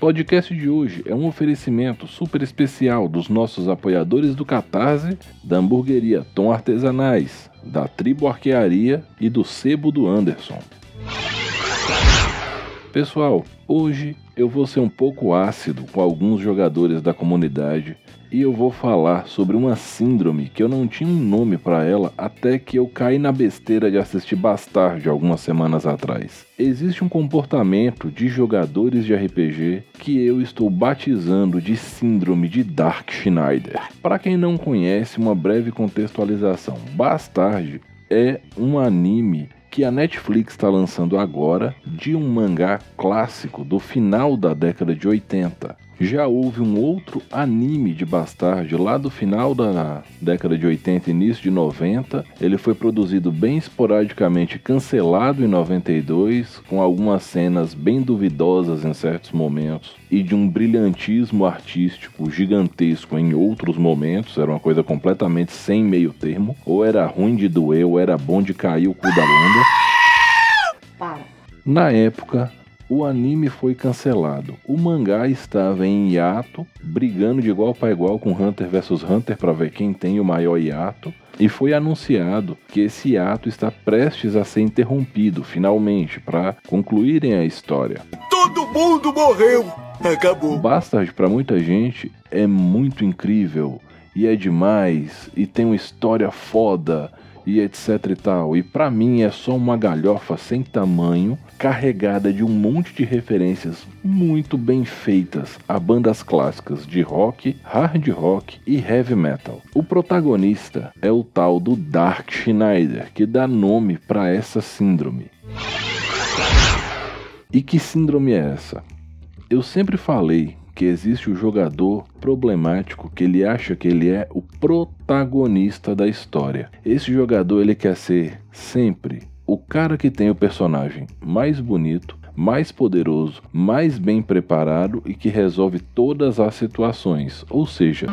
Podcast de hoje é um oferecimento super especial dos nossos apoiadores do Catarse, da hamburgueria Tom Artesanais, da Tribo Arquearia e do Sebo do Anderson. Pessoal, hoje eu vou ser um pouco ácido com alguns jogadores da comunidade e eu vou falar sobre uma síndrome que eu não tinha um nome para ela até que eu caí na besteira de assistir Bastard algumas semanas atrás. Existe um comportamento de jogadores de RPG que eu estou batizando de síndrome de Dark Schneider. Para quem não conhece, uma breve contextualização. Bastard é um anime que a Netflix está lançando agora de um mangá clássico do final da década de 80. Já houve um outro anime de Bastard lá do final da década de 80 início de 90. Ele foi produzido bem esporadicamente, cancelado em 92, com algumas cenas bem duvidosas em certos momentos e de um brilhantismo artístico gigantesco em outros momentos. Era uma coisa completamente sem meio termo. Ou era ruim de doer, ou era bom de cair o cu da bunda. Para. Na época, o anime foi cancelado. O mangá estava em hiato, brigando de igual para igual com Hunter vs Hunter para ver quem tem o maior hiato. E foi anunciado que esse hiato está prestes a ser interrompido, finalmente, para concluírem a história. Todo mundo morreu! Acabou. Bastard, para muita gente, é muito incrível e é demais e tem uma história foda e etc e tal. E para mim é só uma galhofa sem tamanho, carregada de um monte de referências muito bem feitas a bandas clássicas de rock, hard rock e heavy metal. O protagonista é o tal do Dark Schneider, que dá nome para essa síndrome. E que síndrome é essa? Eu sempre falei que existe o jogador problemático que ele acha que ele é o protagonista da história. Esse jogador ele quer ser sempre o cara que tem o personagem mais bonito, mais poderoso, mais bem preparado e que resolve todas as situações. Ou seja!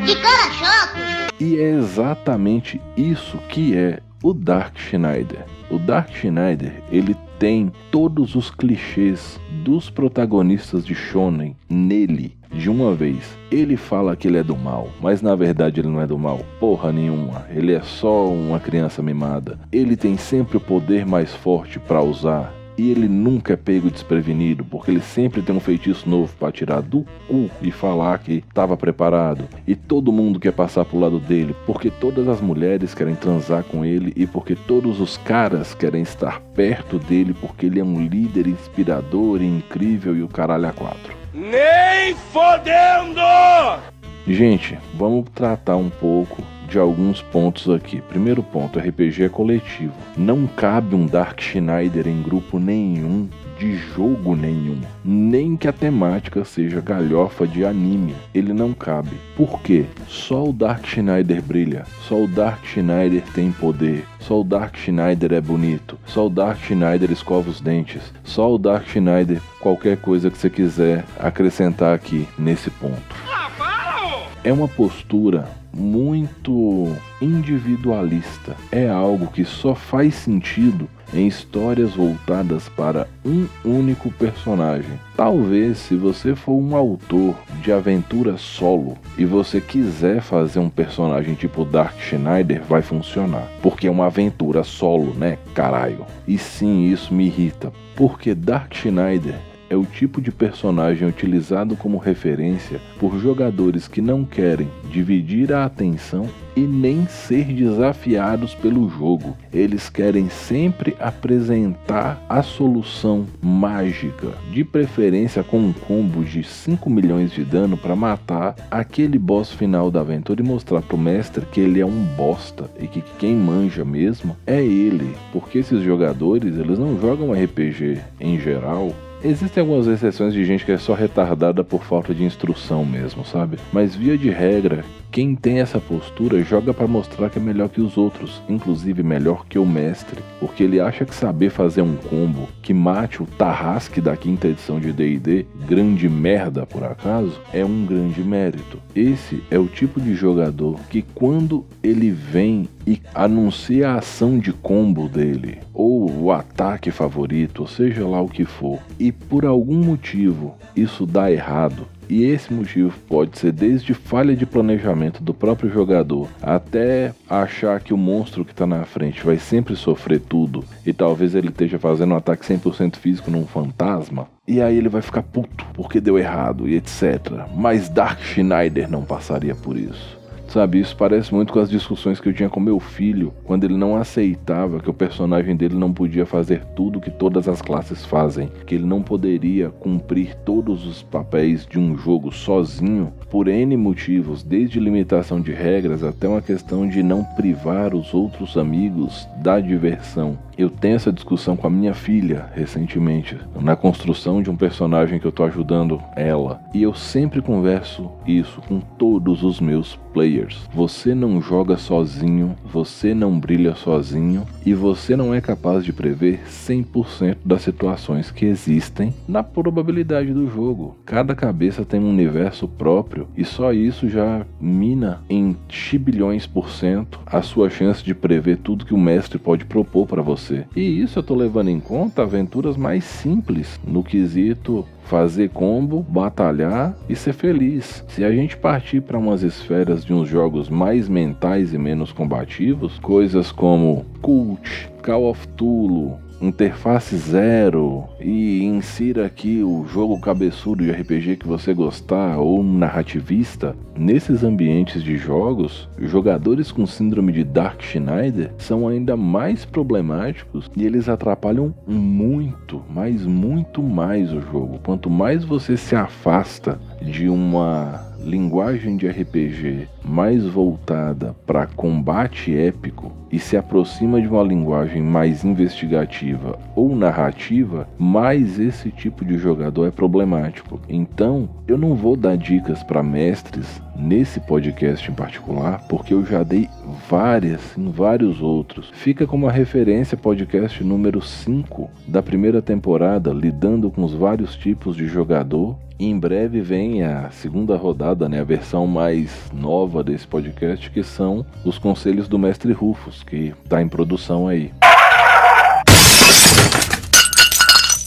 E é exatamente isso que é o Dark Schneider. O Dark Schneider, ele tem todos os clichês dos protagonistas de shonen nele de uma vez. Ele fala que ele é do mal, mas na verdade ele não é do mal, porra nenhuma. Ele é só uma criança mimada. Ele tem sempre o poder mais forte para usar e ele nunca é pego desprevenido, porque ele sempre tem um feitiço novo para tirar do cu e falar que estava preparado. E todo mundo quer passar pro lado dele, porque todas as mulheres querem transar com ele e porque todos os caras querem estar perto dele, porque ele é um líder inspirador e incrível e o caralho a quatro. Nem fodendo! Gente, vamos tratar um pouco de alguns pontos aqui. Primeiro ponto, RPG é coletivo. Não cabe um Dark Schneider em grupo nenhum de jogo nenhum, nem que a temática seja galhofa de anime. Ele não cabe. Por quê? Só o Dark Schneider brilha, só o Dark Schneider tem poder, só o Dark Schneider é bonito, só o Dark Schneider escova os dentes, só o Dark Schneider qualquer coisa que você quiser acrescentar aqui nesse ponto. É uma postura muito individualista. É algo que só faz sentido em histórias voltadas para um único personagem. Talvez, se você for um autor de aventura solo e você quiser fazer um personagem tipo Dark Schneider, vai funcionar. Porque é uma aventura solo, né? Caralho. E sim, isso me irrita. Porque Dark Schneider é o tipo de personagem utilizado como referência por jogadores que não querem dividir a atenção e nem ser desafiados pelo jogo. Eles querem sempre apresentar a solução mágica, de preferência com um combo de 5 milhões de dano para matar aquele boss final da aventura e mostrar pro mestre que ele é um bosta e que quem manja mesmo é ele, porque esses jogadores, eles não jogam RPG em geral Existem algumas exceções de gente que é só retardada por falta de instrução mesmo, sabe? Mas via de regra, quem tem essa postura joga para mostrar que é melhor que os outros, inclusive melhor que o mestre, porque ele acha que saber fazer um combo que mate o Tarrasque da quinta edição de D&D, grande merda por acaso, é um grande mérito. Esse é o tipo de jogador que quando ele vem e anuncia a ação de combo dele, ou o ataque favorito, ou seja lá o que for, e por algum motivo isso dá errado, e esse motivo pode ser desde falha de planejamento do próprio jogador até achar que o monstro que está na frente vai sempre sofrer tudo e talvez ele esteja fazendo um ataque 100% físico num fantasma. E aí ele vai ficar puto porque deu errado e etc. Mas Dark Schneider não passaria por isso. Sabe, isso parece muito com as discussões que eu tinha com meu filho, quando ele não aceitava que o personagem dele não podia fazer tudo que todas as classes fazem, que ele não poderia cumprir todos os papéis de um jogo sozinho, por N motivos, desde limitação de regras até uma questão de não privar os outros amigos da diversão. Eu tenho essa discussão com a minha filha recentemente, na construção de um personagem que eu tô ajudando ela. E eu sempre converso isso com todos os meus players. Você não joga sozinho, você não brilha sozinho e você não é capaz de prever 100% das situações que existem na probabilidade do jogo. Cada cabeça tem um universo próprio e só isso já mina em chibilhões por cento a sua chance de prever tudo que o mestre pode propor para você você. E isso eu tô levando em conta aventuras mais simples no quesito fazer combo, batalhar e ser feliz. Se a gente partir para umas esferas de uns jogos mais mentais e menos combativos, coisas como Cult, Call of Tulu, interface zero e insira aqui o jogo cabeçudo de RPG que você gostar ou narrativista, nesses ambientes de jogos, jogadores com síndrome de Dark Schneider são ainda mais problemáticos e eles atrapalham muito, mas muito mais o jogo. Quanto mais você se afasta de uma linguagem de RPG mais voltada para combate épico e se aproxima de uma linguagem mais investigativa ou narrativa, mais esse tipo de jogador é problemático. Então, eu não vou dar dicas para mestres nesse podcast em particular, porque eu já dei várias em vários outros. Fica como a referência podcast número 5 da primeira temporada, lidando com os vários tipos de jogador em breve vem a segunda rodada, né, a versão mais nova desse podcast, que são os conselhos do mestre Rufus, que está em produção aí.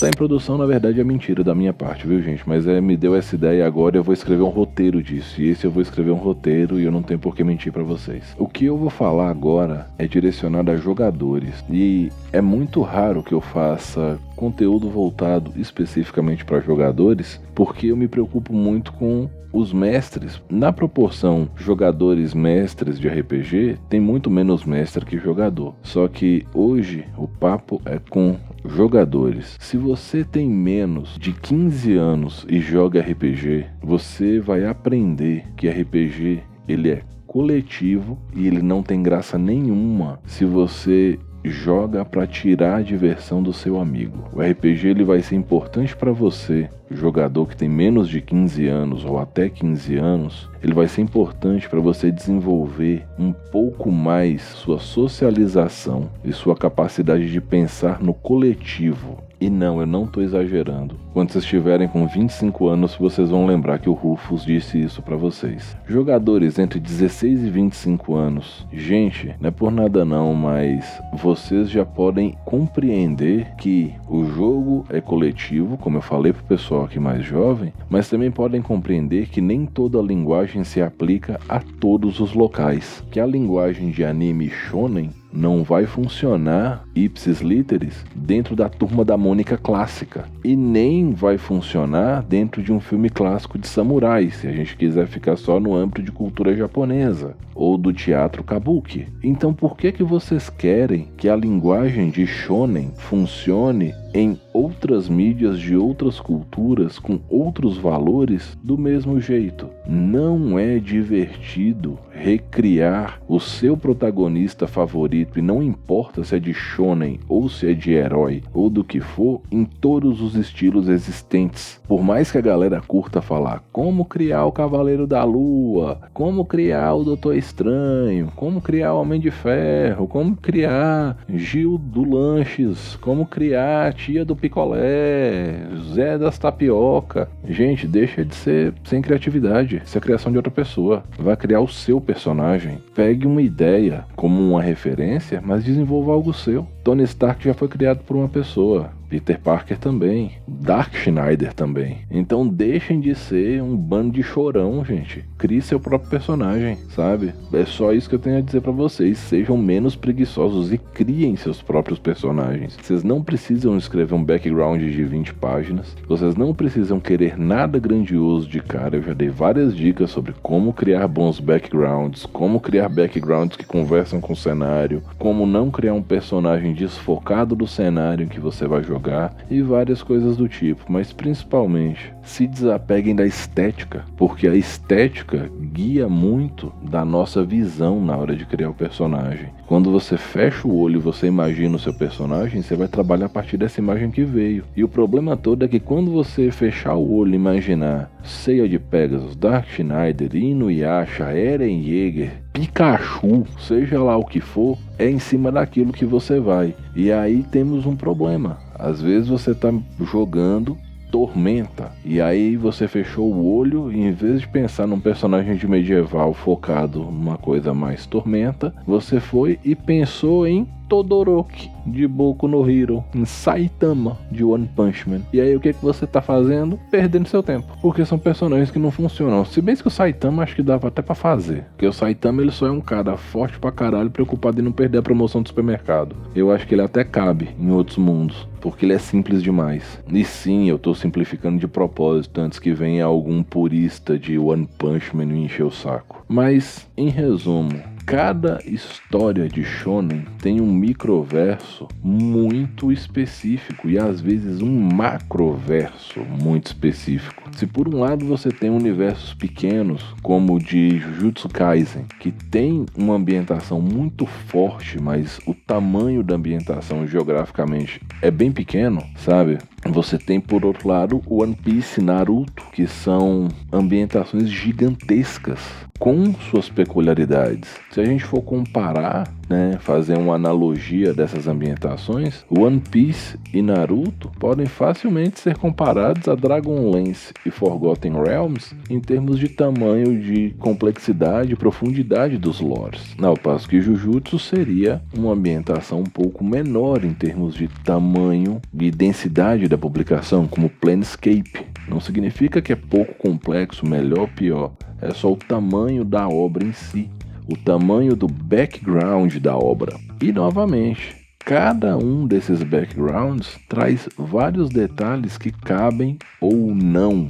Tá em produção, na verdade, é mentira da minha parte, viu, gente? Mas é, me deu essa ideia agora eu vou escrever um roteiro disso. E esse eu vou escrever um roteiro e eu não tenho por que mentir para vocês. O que eu vou falar agora é direcionado a jogadores. E é muito raro que eu faça conteúdo voltado especificamente para jogadores, porque eu me preocupo muito com os mestres. Na proporção jogadores mestres de RPG, tem muito menos mestre que jogador. Só que hoje o papo é com jogadores. Se você tem menos de 15 anos e joga RPG, você vai aprender que RPG ele é coletivo e ele não tem graça nenhuma se você joga para tirar a diversão do seu amigo. O RPG ele vai ser importante para você, jogador que tem menos de 15 anos ou até 15 anos, ele vai ser importante para você desenvolver um pouco mais sua socialização e sua capacidade de pensar no coletivo e não, eu não estou exagerando. Quando vocês estiverem com 25 anos, vocês vão lembrar que o Rufus disse isso para vocês. Jogadores entre 16 e 25 anos, gente, não é por nada não, mas vocês já podem compreender que o jogo é coletivo, como eu falei pro pessoal aqui mais jovem, mas também podem compreender que nem toda linguagem se aplica a todos os locais. Que a linguagem de anime shonen não vai funcionar ipsis literis dentro da turma da Mônica clássica e nem vai funcionar dentro de um filme clássico de samurai, se a gente quiser ficar só no âmbito de cultura japonesa ou do teatro kabuki. Então por que que vocês querem que a linguagem de shonen funcione em outras mídias de outras culturas com outros valores do mesmo jeito. Não é divertido recriar o seu protagonista favorito favorito, e não importa se é de shonen ou se é de herói ou do que for, em todos os estilos existentes. Por mais que a galera curta falar como criar o Cavaleiro da Lua, como criar o Doutor Estranho, como criar o Homem de Ferro, como criar Gil do Lanches, como criar a tia do picolé, Zé das tapioca. Gente, deixa de ser sem criatividade. Isso é criação de outra pessoa. Vai criar o seu personagem. Pegue uma ideia como uma referência, mas desenvolva algo seu. Tony Stark já foi criado por uma pessoa. Peter Parker também, Dark Schneider também. Então deixem de ser um bando de chorão, gente. Crie seu próprio personagem, sabe? É só isso que eu tenho a dizer para vocês. Sejam menos preguiçosos e criem seus próprios personagens. Vocês não precisam escrever um background de 20 páginas. Vocês não precisam querer nada grandioso de cara. Eu já dei várias dicas sobre como criar bons backgrounds, como criar backgrounds que conversam com o cenário, como não criar um personagem desfocado do cenário em que você vai jogar jogar e várias coisas do tipo, mas principalmente se desapeguem da estética, porque a estética guia muito da nossa visão na hora de criar o personagem. Quando você fecha o olho e você imagina o seu personagem, você vai trabalhar a partir dessa imagem que veio. E o problema todo é que quando você fechar o olho e imaginar Ceia de Pegasus, Dark Schneider, Inuyasha, Eren Yeager, Pikachu, seja lá o que for, é em cima daquilo que você vai. E aí temos um problema. Às vezes você está jogando Tormenta. E aí você fechou o olho e em vez de pensar num personagem de medieval focado numa coisa mais Tormenta, você foi e pensou em Todoroki de Boku no Hero, em Saitama de One Punch Man. E aí o que, que você tá fazendo? Perdendo seu tempo. Porque são personagens que não funcionam. Se bem que o Saitama acho que dava até para fazer. Porque o Saitama ele só é um cara forte pra caralho, preocupado em não perder a promoção do supermercado. Eu acho que ele até cabe em outros mundos. Porque ele é simples demais. E sim, eu tô simplificando de propósito antes que venha algum purista de One Punch Man me encher o saco. Mas, em resumo, cada história de shonen tem um microverso muito específico e às vezes um macroverso muito específico. Se por um lado você tem universos pequenos, como o de Jujutsu Kaisen, que tem uma ambientação muito forte, mas o tamanho da ambientação geograficamente é bem pequeno, sabe? Você tem por outro lado One Piece Naruto, que são ambientações gigantescas com suas peculiaridades. Se a gente for comparar, né, fazer uma analogia dessas ambientações, One Piece e Naruto podem facilmente ser comparados a Dragonlance e Forgotten Realms em termos de tamanho, de complexidade e profundidade dos lores. Ao passo que Jujutsu seria uma ambientação um pouco menor em termos de tamanho e densidade da publicação, como Planescape. Não significa que é pouco complexo, melhor ou pior é só o tamanho da obra em si, o tamanho do background da obra. E novamente, cada um desses backgrounds traz vários detalhes que cabem ou não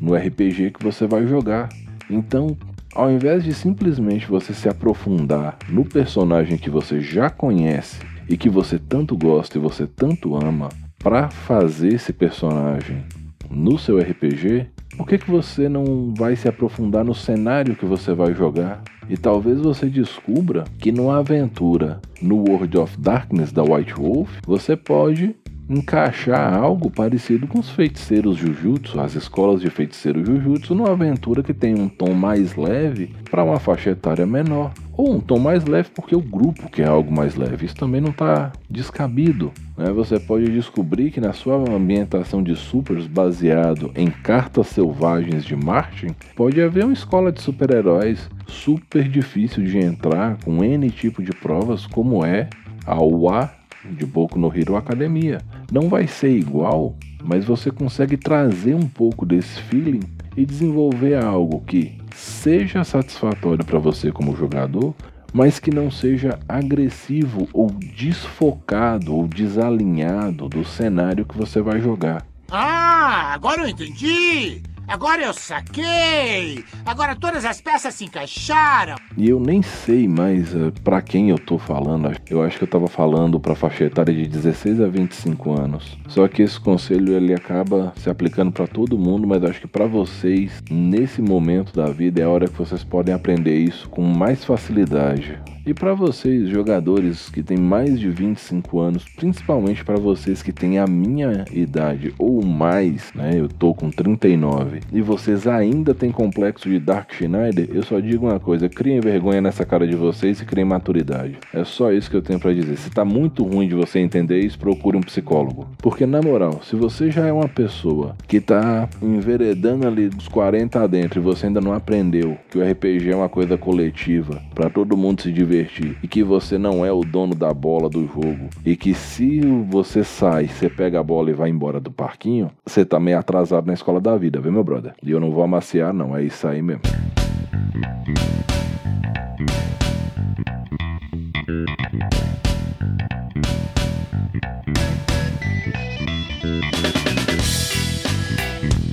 no RPG que você vai jogar. Então, ao invés de simplesmente você se aprofundar no personagem que você já conhece e que você tanto gosta e você tanto ama, para fazer esse personagem no seu RPG, por que, que você não vai se aprofundar no cenário que você vai jogar? E talvez você descubra que numa aventura no World of Darkness da White Wolf, você pode encaixar algo parecido com os feiticeiros Jujutsu, as escolas de feiticeiro Jujutsu, numa aventura que tem um tom mais leve para uma faixa etária menor ou um tom mais leve porque o grupo quer algo mais leve. Isso também não está descabido. Né? Você pode descobrir que na sua ambientação de supers baseado em cartas selvagens de Martin, pode haver uma escola de super-heróis super difícil de entrar com N tipo de provas, como é a UA de Boku no Hero Academia. Não vai ser igual, mas você consegue trazer um pouco desse feeling e desenvolver algo que seja satisfatório para você como jogador, mas que não seja agressivo ou desfocado ou desalinhado do cenário que você vai jogar. Ah, agora eu entendi! Agora eu saquei! Agora todas as peças se encaixaram! E eu nem sei mais uh, para quem eu tô falando. Eu acho que eu tava falando pra faixa etária de 16 a 25 anos. Só que esse conselho ele acaba se aplicando para todo mundo, mas acho que para vocês, nesse momento da vida, é a hora que vocês podem aprender isso com mais facilidade. E para vocês, jogadores que têm mais de 25 anos, principalmente para vocês que têm a minha idade ou mais, né? Eu tô com 39, e vocês ainda têm complexo de Dark Schneider, eu só digo uma coisa: criem vergonha nessa cara de vocês e criem maturidade. É só isso que eu tenho para dizer. Se tá muito ruim de você entender isso, procure um psicólogo. Porque na moral, se você já é uma pessoa que tá enveredando ali dos 40 adentro e você ainda não aprendeu que o RPG é uma coisa coletiva, para todo mundo se divertir e que você não é o dono da bola do jogo e que se você sai, você pega a bola e vai embora do parquinho, você tá meio atrasado na escola da vida, viu, meu brother? E eu não vou amaciar, não, é isso aí mesmo.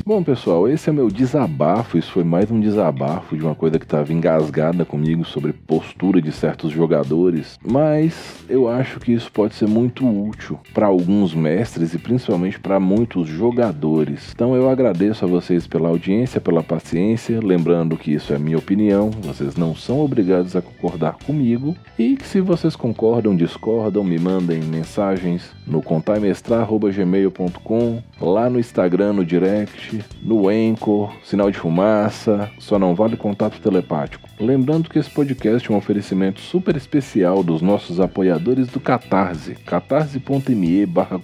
Bom, pessoal, esse é meu desabafo. Isso foi mais um desabafo de uma coisa que estava engasgada comigo sobre postura de certos jogadores. Mas eu acho que isso pode ser muito útil para alguns mestres e principalmente para muitos jogadores. Então eu agradeço a vocês pela audiência, pela paciência. Lembrando que isso é minha opinião, vocês não são obrigados a concordar comigo. E que se vocês concordam, discordam, me mandem mensagens no contaimestrar.gmail.com, lá no Instagram, no direct no Anchor, sinal de fumaça, só não vale contato telepático. Lembrando que esse podcast é um oferecimento super especial dos nossos apoiadores do Catarse, catarse.me barra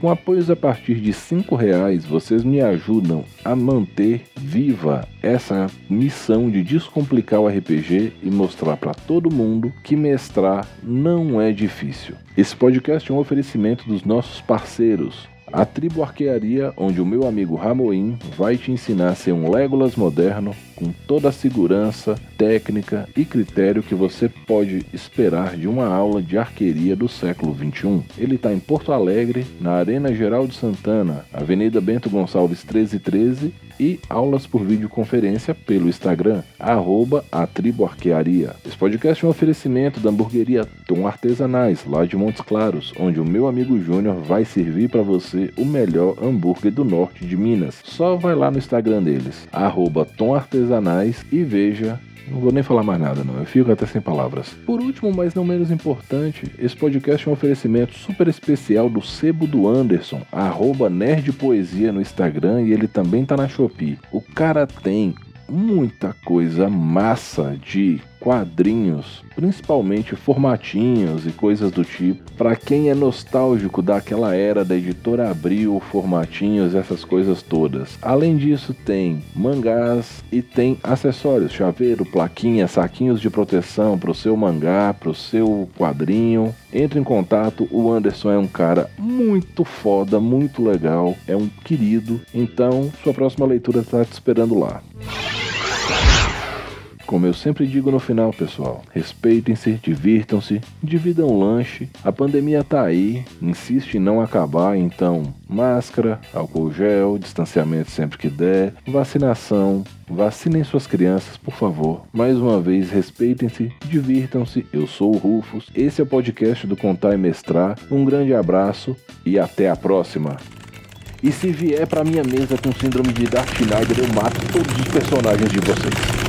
Com apoios a partir de R$ reais, vocês me ajudam a manter viva essa missão de descomplicar o RPG e mostrar para todo mundo que mestrar não é difícil. Esse podcast é um oferecimento dos nossos parceiros, a Tribo Arquearia, onde o meu amigo Ramoim vai te ensinar a ser um Legolas moderno com toda a segurança, técnica e critério que você pode esperar de uma aula de arqueria do século 21. Ele está em Porto Alegre, na Arena Geral de Santana, Avenida Bento Gonçalves 1313 e aulas por videoconferência pelo Instagram, arroba a Tribo Arquearia. Esse podcast é um oferecimento da hamburgueria Tom Artesanais, lá de Montes Claros, onde o meu amigo Júnior vai servir para você o melhor hambúrguer do norte de Minas. Só vai lá no Instagram deles, arroba Tom Artesanais e veja não vou nem falar mais nada, não. Eu fico até sem palavras. Por último, mas não menos importante, esse podcast é um oferecimento super especial do Sebo do Anderson, arroba Nerdpoesia no Instagram e ele também tá na Shopee. O cara tem muita coisa massa de quadrinhos, principalmente formatinhos e coisas do tipo. Para quem é nostálgico daquela era da editora Abril, formatinhos, essas coisas todas. Além disso, tem mangás e tem acessórios, chaveiro, plaquinha, saquinhos de proteção para o seu mangá, para o seu quadrinho. Entre em contato, o Anderson é um cara muito foda, muito legal, é um querido. Então, sua próxima leitura está te esperando lá. Como eu sempre digo no final, pessoal, respeitem-se, divirtam-se, dividam o lanche. A pandemia tá aí, insiste em não acabar, então máscara, álcool gel, distanciamento sempre que der, vacinação, vacinem suas crianças, por favor. Mais uma vez, respeitem-se, divirtam-se. Eu sou o Rufus. Esse é o podcast do Contar e Mestrar. Um grande abraço e até a próxima. E se vier pra minha mesa com síndrome de Darth Schneider, eu mato todos os personagens de vocês.